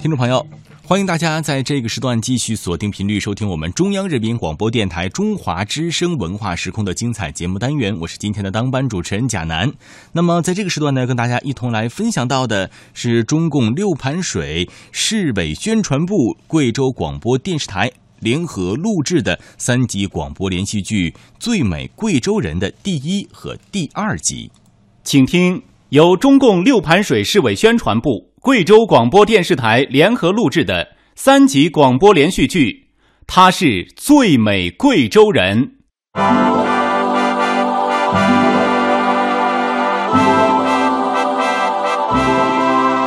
听众朋友，欢迎大家在这个时段继续锁定频率收听我们中央人民广播电台中华之声文化时空的精彩节目单元。我是今天的当班主持人贾楠。那么在这个时段呢，跟大家一同来分享到的是中共六盘水市委宣传部、贵州广播电视台联合录制的三集广播连续剧《最美贵州人》的第一和第二集，请听由中共六盘水市委宣传部。贵州广播电视台联合录制的三集广播连续剧，他是最美贵州人。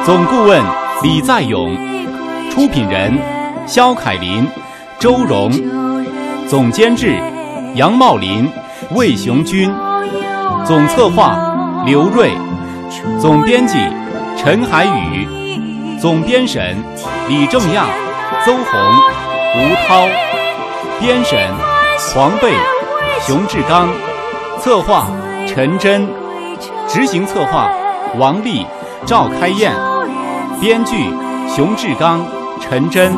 总顾问李在勇，出品人肖凯林、周荣，总监制杨茂林、魏雄军，总策划刘瑞，总编辑。陈海宇，总编审李正亚、邹红、吴涛，编审黄贝、熊志刚，策划陈真，执行策划王丽、赵开燕，编剧熊志刚、陈真。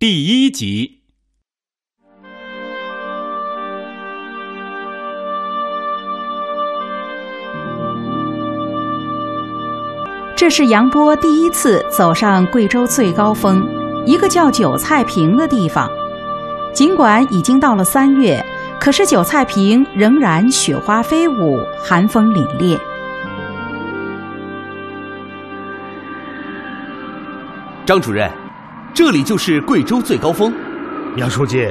第一集。这是杨波第一次走上贵州最高峰，一个叫韭菜坪的地方。尽管已经到了三月，可是韭菜坪仍然雪花飞舞，寒风凛冽。张主任，这里就是贵州最高峰。杨书记，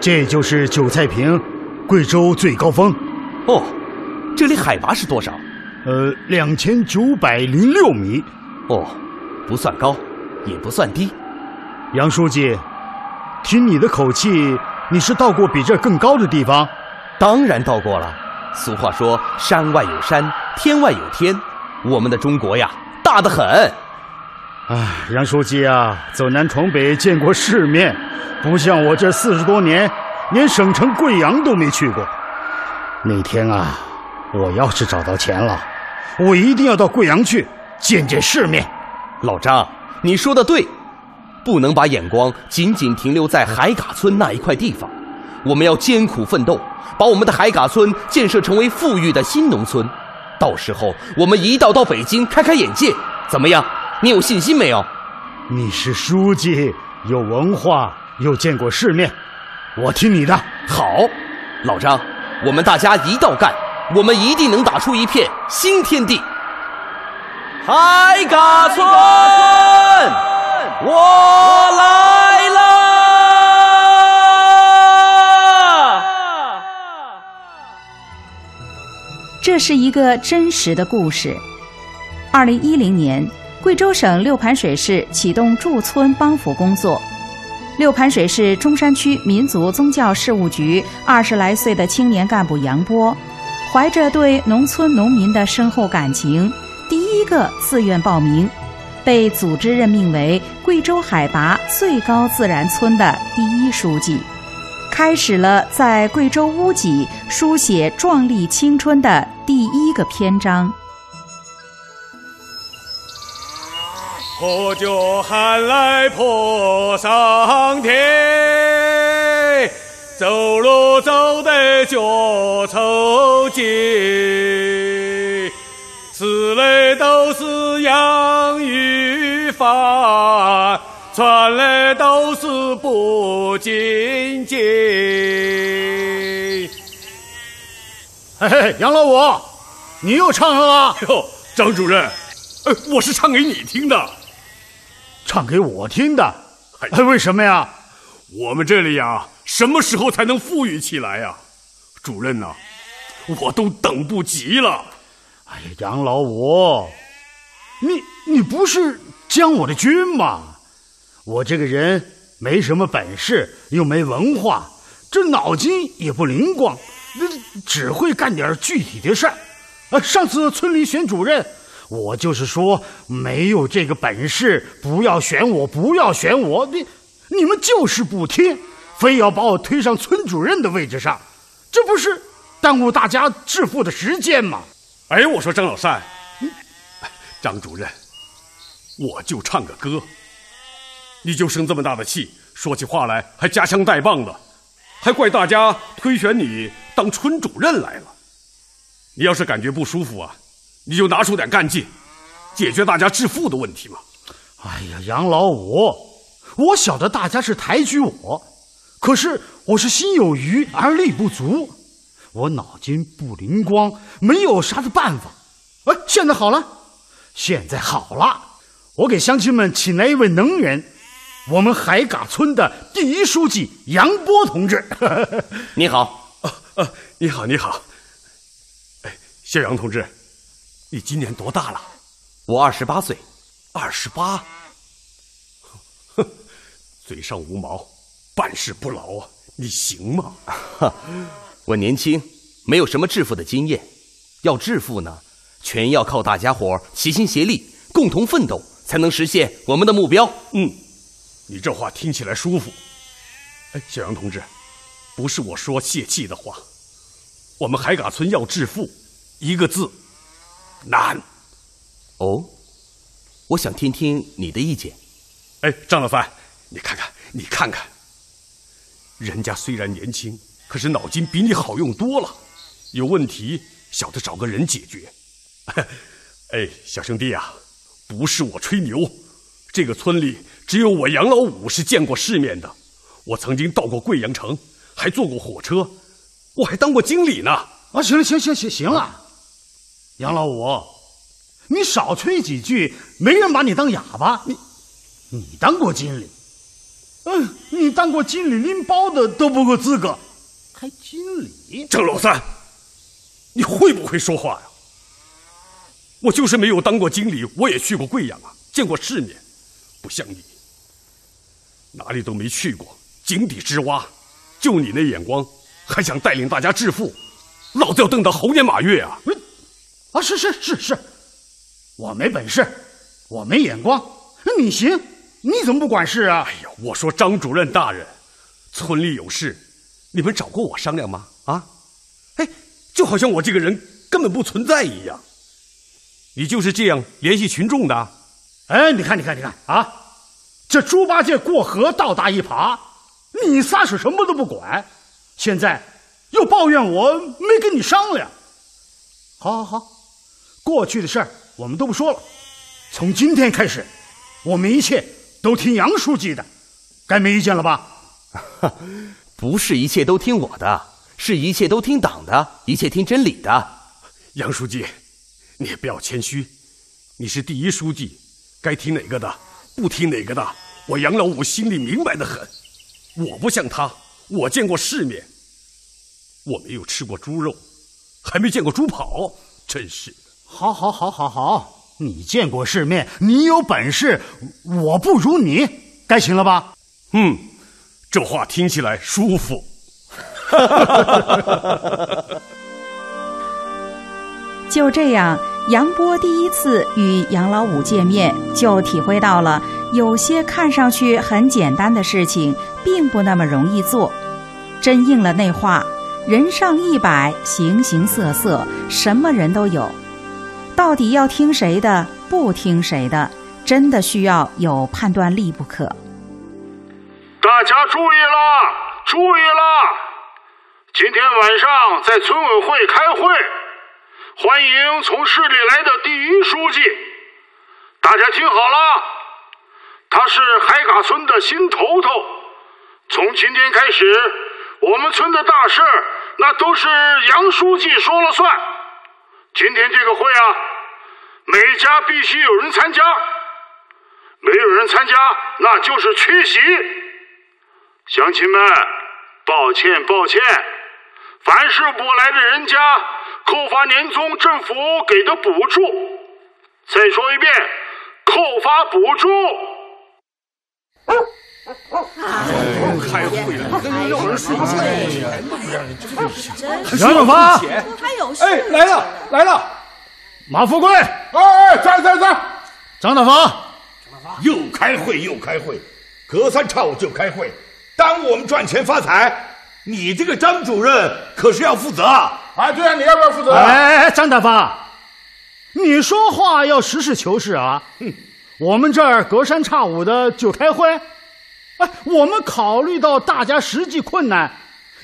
这就是韭菜坪，贵州最高峰。哦，这里海拔是多少？呃，两千九百零六米，哦，不算高，也不算低。杨书记，听你的口气，你是到过比这更高的地方？当然到过了。俗话说，山外有山，天外有天。我们的中国呀，大得很。唉，杨书记啊，走南闯北，见过世面，不像我这四十多年，连省城贵阳都没去过。那天啊，我要是找到钱了。我一定要到贵阳去见见世面，老张，你说的对，不能把眼光仅仅停留在海嘎村那一块地方，我们要艰苦奋斗，把我们的海嘎村建设成为富裕的新农村。到时候我们一道到北京开开眼界，怎么样？你有信心没有？你是书记，有文化，又见过世面，我听你的。好，老张，我们大家一道干。我们一定能打出一片新天地。海嘎村，我来了。这是一个真实的故事。二零一零年，贵州省六盘水市启动驻村帮扶工作。六盘水市中山区民族宗教事务局二十来岁的青年干部杨波。怀着对农村农民的深厚感情，第一个自愿报名，被组织任命为贵州海拔最高自然村的第一书记，开始了在贵州屋脊书写壮丽青春的第一个篇章。破旧寒来破上天。走路走得脚抽筋，吃的都是洋芋饭，穿的都是不仅仅。嘿嘿，杨老五，你又唱上了？哟，张主任，呃，我是唱给你听的。唱给我听的？哎，为什么呀？我们这里呀。什么时候才能富裕起来呀，主任呐，我都等不及了。哎呀，杨老五，你你不是将我的军吗？我这个人没什么本事，又没文化，这脑筋也不灵光，那只会干点具体的事儿。啊，上次村里选主任，我就是说没有这个本事，不要选我，不要选我。你你们就是不听。非要把我推上村主任的位置上，这不是耽误大家致富的时间吗？哎，我说张老善，张主任，我就唱个歌，你就生这么大的气，说起话来还夹枪带棒的，还怪大家推选你当村主任来了。你要是感觉不舒服啊，你就拿出点干劲，解决大家致富的问题嘛。哎呀，杨老五，我晓得大家是抬举我，可是我是心有余而力不足，我脑筋不灵光，没有啥子办法。哎，现在好了，现在好了，我给乡亲们请来一位能人，我们海嘎村的第一书记杨波同志。你好，啊啊，你好，你好。哎，谢杨同志，你今年多大了？我二十八岁。二十八，哼，嘴上无毛，办事不牢啊！你行吗？哈，我年轻，没有什么致富的经验。要致富呢，全要靠大家伙齐心协力，共同奋斗，才能实现我们的目标。嗯，你这话听起来舒服。哎，小杨同志，不是我说泄气的话。我们海嘎村要致富，一个字，难。哦。我想听听你的意见。哎，张老三，你看看，你看看，人家虽然年轻，可是脑筋比你好用多了，有问题晓得找个人解决。哎，小兄弟啊，不是我吹牛，这个村里只有我杨老五是见过世面的。我曾经到过贵阳城，还坐过火车，我还当过经理呢。啊，行了，行行行行了，杨老五。你少吹几句，没人把你当哑巴。你，你当过经理，嗯，你当过经理拎包的都不够资格，还经理？郑老三，你会不会说话呀？我就是没有当过经理，我也去过贵阳啊，见过世面，不像你，哪里都没去过，井底之蛙，就你那眼光，还想带领大家致富，老子要瞪到猴年马月啊！啊，是是是是。我没本事，我没眼光，你行？你怎么不管事啊？哎呀，我说张主任大人，村里有事，你们找过我商量吗？啊？哎，就好像我这个人根本不存在一样。你就是这样联系群众的？哎，你看，你看，你看啊！这猪八戒过河，倒打一耙，你仨是什么都不管，现在又抱怨我没跟你商量。好，好，好，过去的事儿。我们都不说了，从今天开始，我们一切都听杨书记的，该没意见了吧？不是一切都听我的，是一切都听党的，一切听真理的。杨书记，你也不要谦虚，你是第一书记，该听哪个的，不听哪个的，我杨老五心里明白的很。我不像他，我见过世面，我没有吃过猪肉，还没见过猪跑，真是。好，好，好，好，好！你见过世面，你有本事，我不如你，该行了吧？嗯，这话听起来舒服。就这样，杨波第一次与杨老五见面，就体会到了有些看上去很简单的事情，并不那么容易做。真应了那话：人上一百，形形色色，什么人都有。到底要听谁的？不听谁的？真的需要有判断力不可。大家注意了，注意了！今天晚上在村委会开会，欢迎从市里来的第一书记。大家听好了，他是海嘎村的新头头。从今天开始，我们村的大事那都是杨书记说了算。今天这个会啊，每家必须有人参加，没有人参加，那就是缺席。乡亲们，抱歉抱歉，凡是不来的人家，扣发年终政府给的补助。再说一遍，扣发补助。开会了，跟让人说会呀！杨永发，还有事？哎，来了来了，马富贵，哎哎，在在在，张大发，又开会又开会，隔三差五就开会，耽误我们赚钱发财。你这个张主任可是要负责啊！啊，对啊，你要不要负责？哎哎，张大发，你说话要实事求是啊！哼，我们这儿隔三差五的就开会，哎，我们考虑到大家实际困难，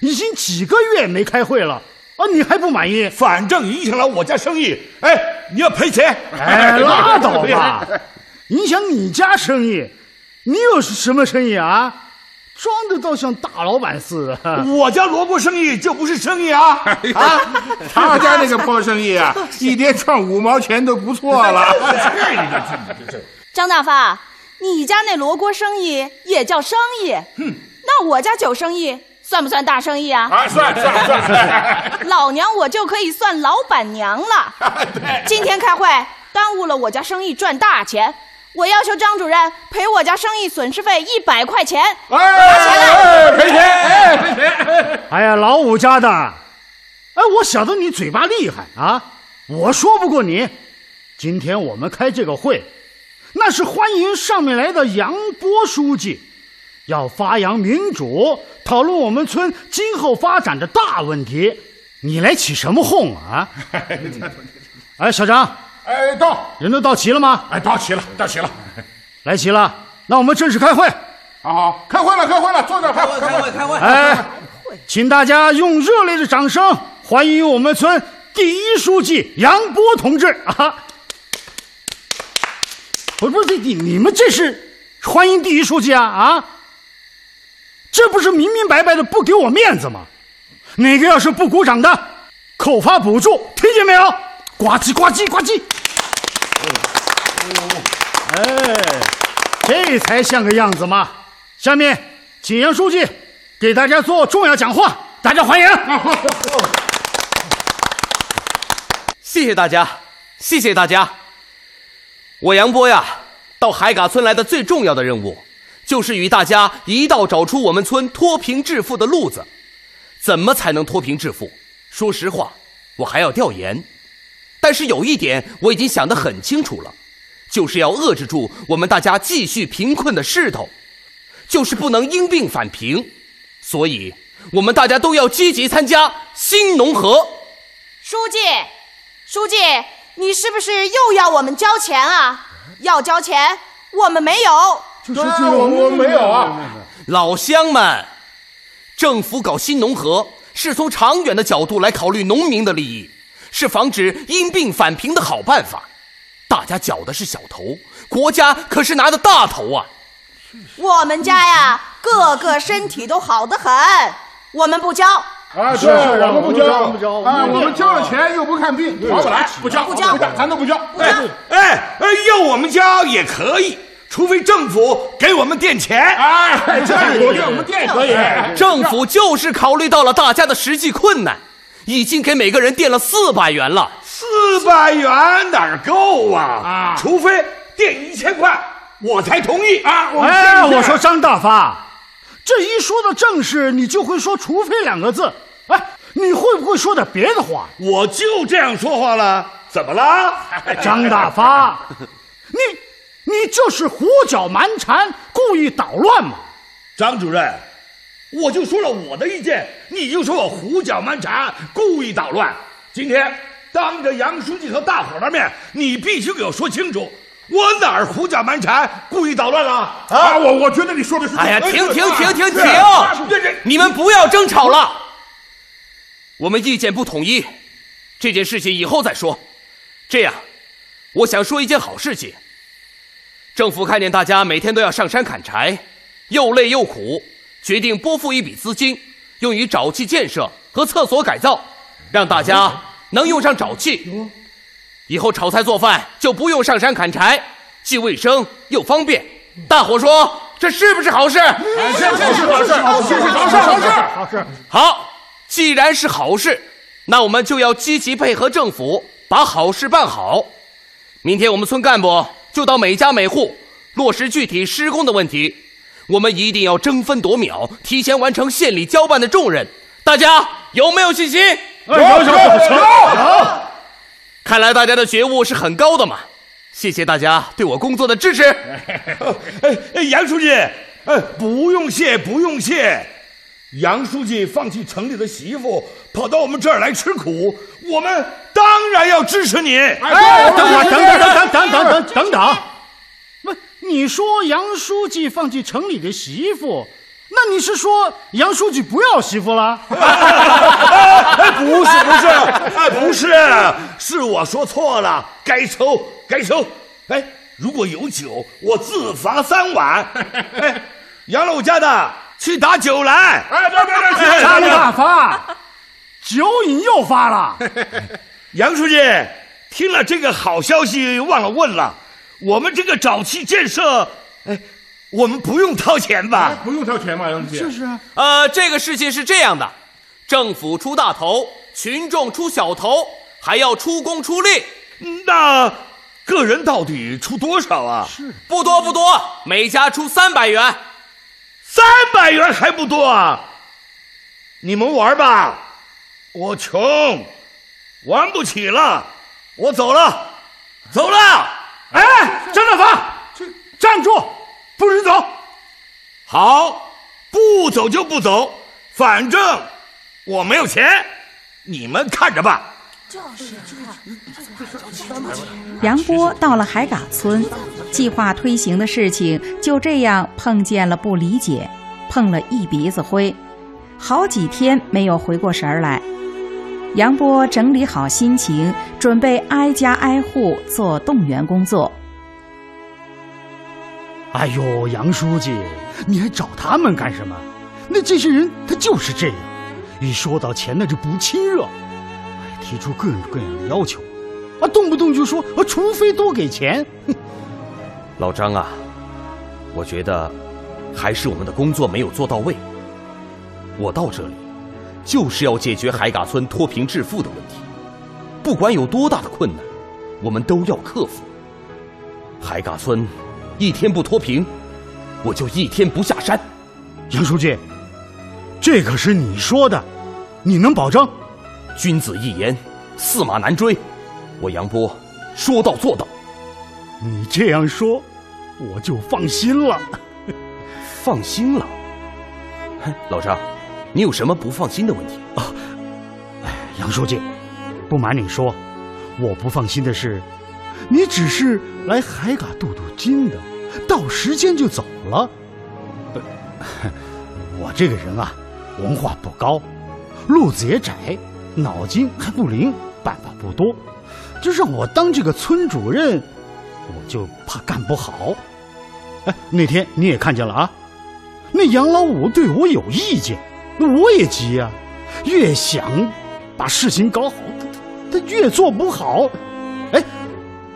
已经几个月没开会了啊！你还不满意？反正影响了我家生意，哎，你要赔钱！哎，拉倒吧！影响你家生意，你有什么生意啊？装的倒像大老板似的。我家萝卜生意就不是生意啊！啊，他家那个破生意啊，一天赚五毛钱都不错了。张大发，你家那罗锅生意也叫生意？哼，那我家酒生意算不算大生意啊？啊，算算算。老娘我就可以算老板娘了。对，今天开会耽误了我家生意赚大钱。我要求张主任赔我家生意损失费一百块钱，拿钱来赔钱，赔钱！哎呀，老五家的，哎，我晓得你嘴巴厉害啊，我说不过你。今天我们开这个会，那是欢迎上面来的杨波书记，要发扬民主，讨论我们村今后发展的大问题。你来起什么哄啊？哎，小张。哎，到人都到齐了吗？哎，到齐了，到齐了，来齐了，那我们正式开会。好好，开会了，开会了，坐这开会，开会，开会。哎，请大家用热烈的掌声欢迎我们村第一书记杨波同志啊！不不是你你们这是欢迎第一书记啊啊！这不是明明白白的不给我面子吗？哪个要是不鼓掌的，扣发补助，听见没有？呱唧呱唧呱唧！哎，这才像个样子嘛！下面，请杨书记给大家做重要讲话，大家欢迎。谢谢大家，谢谢大家。我杨波呀，到海嘎村来的最重要的任务，就是与大家一道找出我们村脱贫致富的路子。怎么才能脱贫致富？说实话，我还要调研。但是有一点我已经想得很清楚了，就是要遏制住我们大家继续贫困的势头，就是不能因病返贫，所以我们大家都要积极参加新农合。书记，书记，你是不是又要我们交钱啊？要交钱，我们没有。就是我们没有啊。老乡们，政府搞新农合是从长远的角度来考虑农民的利益。是防止因病返贫的好办法，大家缴的是小头，国家可是拿的大头啊！我们家呀，个个身体都好得很，我们不交啊！是，我们不交，不交啊！我们交了钱又不看病，划不来，不交，不交，咱都不交。哎哎哎，要我们交也可以，除非政府给我们垫钱。哎，政府给我们垫可以。政府就是考虑到了大家的实际困难。已经给每个人垫了四百元了，四百元哪儿够啊？啊，除非垫一千块，我才同意啊！哎，我说张大发，这一说到正事，你就会说“除非”两个字。哎，你会不会说点别的话？我就这样说话了，怎么了？张大发，你你就是胡搅蛮缠，故意捣乱嘛？张主任。我就说了我的意见，你就说我胡搅蛮缠，故意捣乱。今天当着杨书记和大伙的面，你必须给我说清楚，我哪儿胡搅蛮缠，故意捣乱了？啊，我我觉得你说的是。哎呀，停停停停停！你们不要争吵了。我们意见不统一，这件事情以后再说。这样，我想说一件好事情。政府看见大家每天都要上山砍柴，又累又苦。决定拨付一笔资金，用于沼气建设和厕所改造，让大家能用上沼气。以后炒菜做饭就不用上山砍柴，既卫生又方便。大伙说这是不是好事？是是好事，好事，好事，好事，好事。好，既然是好事，那我们就要积极配合政府，把好事办好。明天我们村干部就到每家每户落实具体施工的问题。我们一定要争分夺秒，提前完成县里交办的重任。大家有没有信心？有有有。看来大家的觉悟是很高的嘛。谢谢大家对我工作的支持。哎，杨书记，哎，不用谢，不用谢。杨书记放弃城里的媳妇，跑到我们这儿来吃苦，我们当然要支持你。哎，等会儿，等等等等等等等等，不，你说杨书记放弃城里的媳妇，那你是说杨书记不要媳妇了？哎，不是不是，哎不是，是我说错了，该抽该抽。哎，如果有酒，我自罚三碗。哎，杨老家的去打酒来。哎，对对对，张大发，酒瘾又发了。杨书记听了这个好消息，忘了问了，我们这个沼气建设，哎，我们不用掏钱吧？不用掏钱吗，杨书记？就是啊。呃，这个事情是这样的，政府出大头，群众出小头，还要出工出力。那个人到底出多少啊？是不多不多，每家出三百元。三百元还不多啊？你们玩吧，我穷，玩不起了，我走了，走了。哎，张大发，站住，不许走！好，不走就不走，反正我没有钱，你们看着办。杨波到了海嘎村，计划推行的事情就这样碰见了不理解，碰了一鼻子灰，好几天没有回过神儿来。杨波整理好心情，准备挨家挨户做动员工作。哎呦，杨书记，你还找他们干什么？那这些人他就是这样，一说到钱那就不亲热，哎，提出各种各样的要求，啊，动不动就说啊，除非多给钱。哼老张啊，我觉得还是我们的工作没有做到位。我到这里就是要解决海嘎村脱贫致富的问题，不管有多大的困难，我们都要克服。海嘎村一天不脱贫，我就一天不下山。杨书记，这可是你说的，你能保证？君子一言，驷马难追。我杨波说到做到。你这样说，我就放心了。放心了？哼，老张，你有什么不放心的问题？啊，哎，杨书记，不瞒你说，我不放心的是，你只是来海港镀镀金的，到时间就走了。呃 我这个人啊，文化不高，路子也窄，脑筋还不灵，办法不多，就让我当这个村主任，我就怕干不好。哎，那天你也看见了啊，那杨老五对我有意见，那我也急呀、越想把事情搞好，他他越做不好。哎，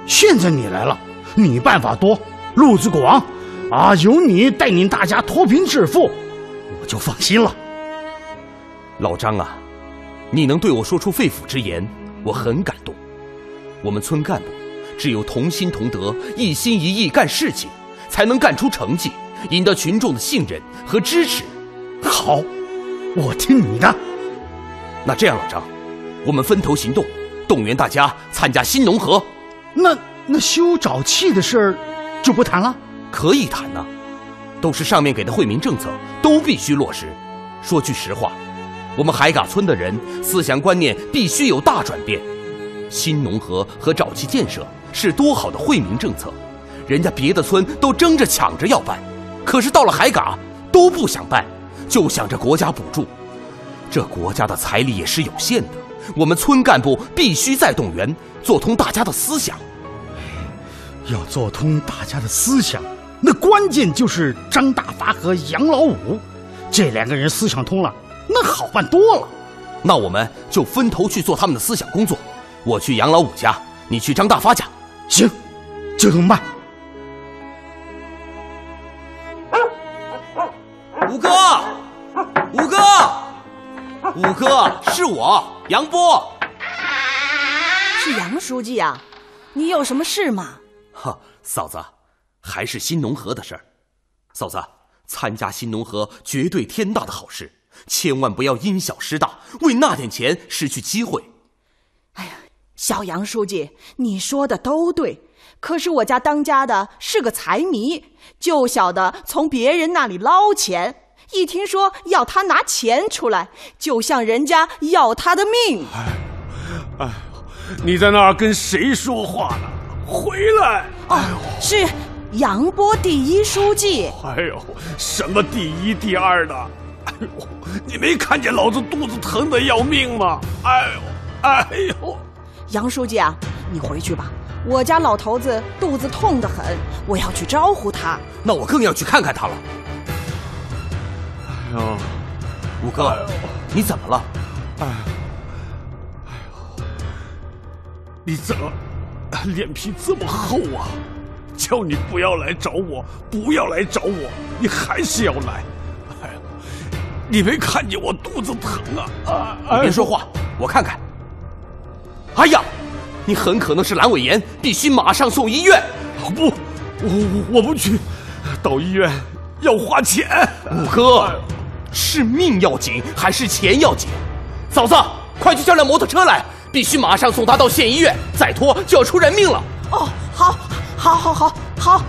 现在你来了，你办法多，路子广，啊，有你带领大家脱贫致富，我就放心了。老张啊，你能对我说出肺腑之言，我很感动。我们村干部只有同心同德，一心一意干事情，才能干出成绩，赢得群众的信任和支持。好，我听你的。那这样，老张，我们分头行动，动员大家参加新农合。那那修沼气的事儿就不谈了。可以谈呐、都是上面给的惠民政策，都必须落实。说句实话，我们海嘎村的人思想观念必须有大转变。新农合和沼气建设是多好的惠民政策，人家别的村都争着抢着要办，可是到了海嘎都不想办，就想着国家补助。这国家的财力也是有限的，我们村干部必须再动员，做通大家的思想。要做通大家的思想，那关键就是张大发和杨老五，这两个人思想通了，那好办多了。那我们就分头去做他们的思想工作。我去杨老五家，你去张大发家。行，就这么办。五哥，五哥，五哥，是我杨波。是杨书记啊、你有什么事吗？哈，嫂子，还是新农合的事儿。嫂子，参加新农合绝对天大的好事，千万不要因小失大，为那点钱失去机会。哎呀小杨书记，你说的都对，可是我家当家的是个财迷，就晓得从别人那里捞钱，一听说要他拿钱出来，就向人家要他的命。哎，哎你在那儿跟谁说话呢？回来！哦，是杨波第一书记。哎呦，什么第一第二的？哎呦，你没看见老子肚子疼的要命吗？哎呦，哎呦！杨书记啊，你回去吧。我家老头子肚子痛得很，我要去招呼他。那我更要去看看他了。哎呦，五哥，你怎么了？哎，哎呦，你怎么脸皮这么厚啊？叫你不要来找我，不要来找我，你还是要来。你没看见我肚子疼啊？啊！你别说话，我看看。哎呀！你很可能是阑尾炎，必须马上送医院。不，我我不去，到医院要花钱。五哥，是命要紧还是钱要紧？嫂子，快去叫辆摩托车来，必须马上送他到县医院，再拖就要出人命了。哦，好，好，好，好，好。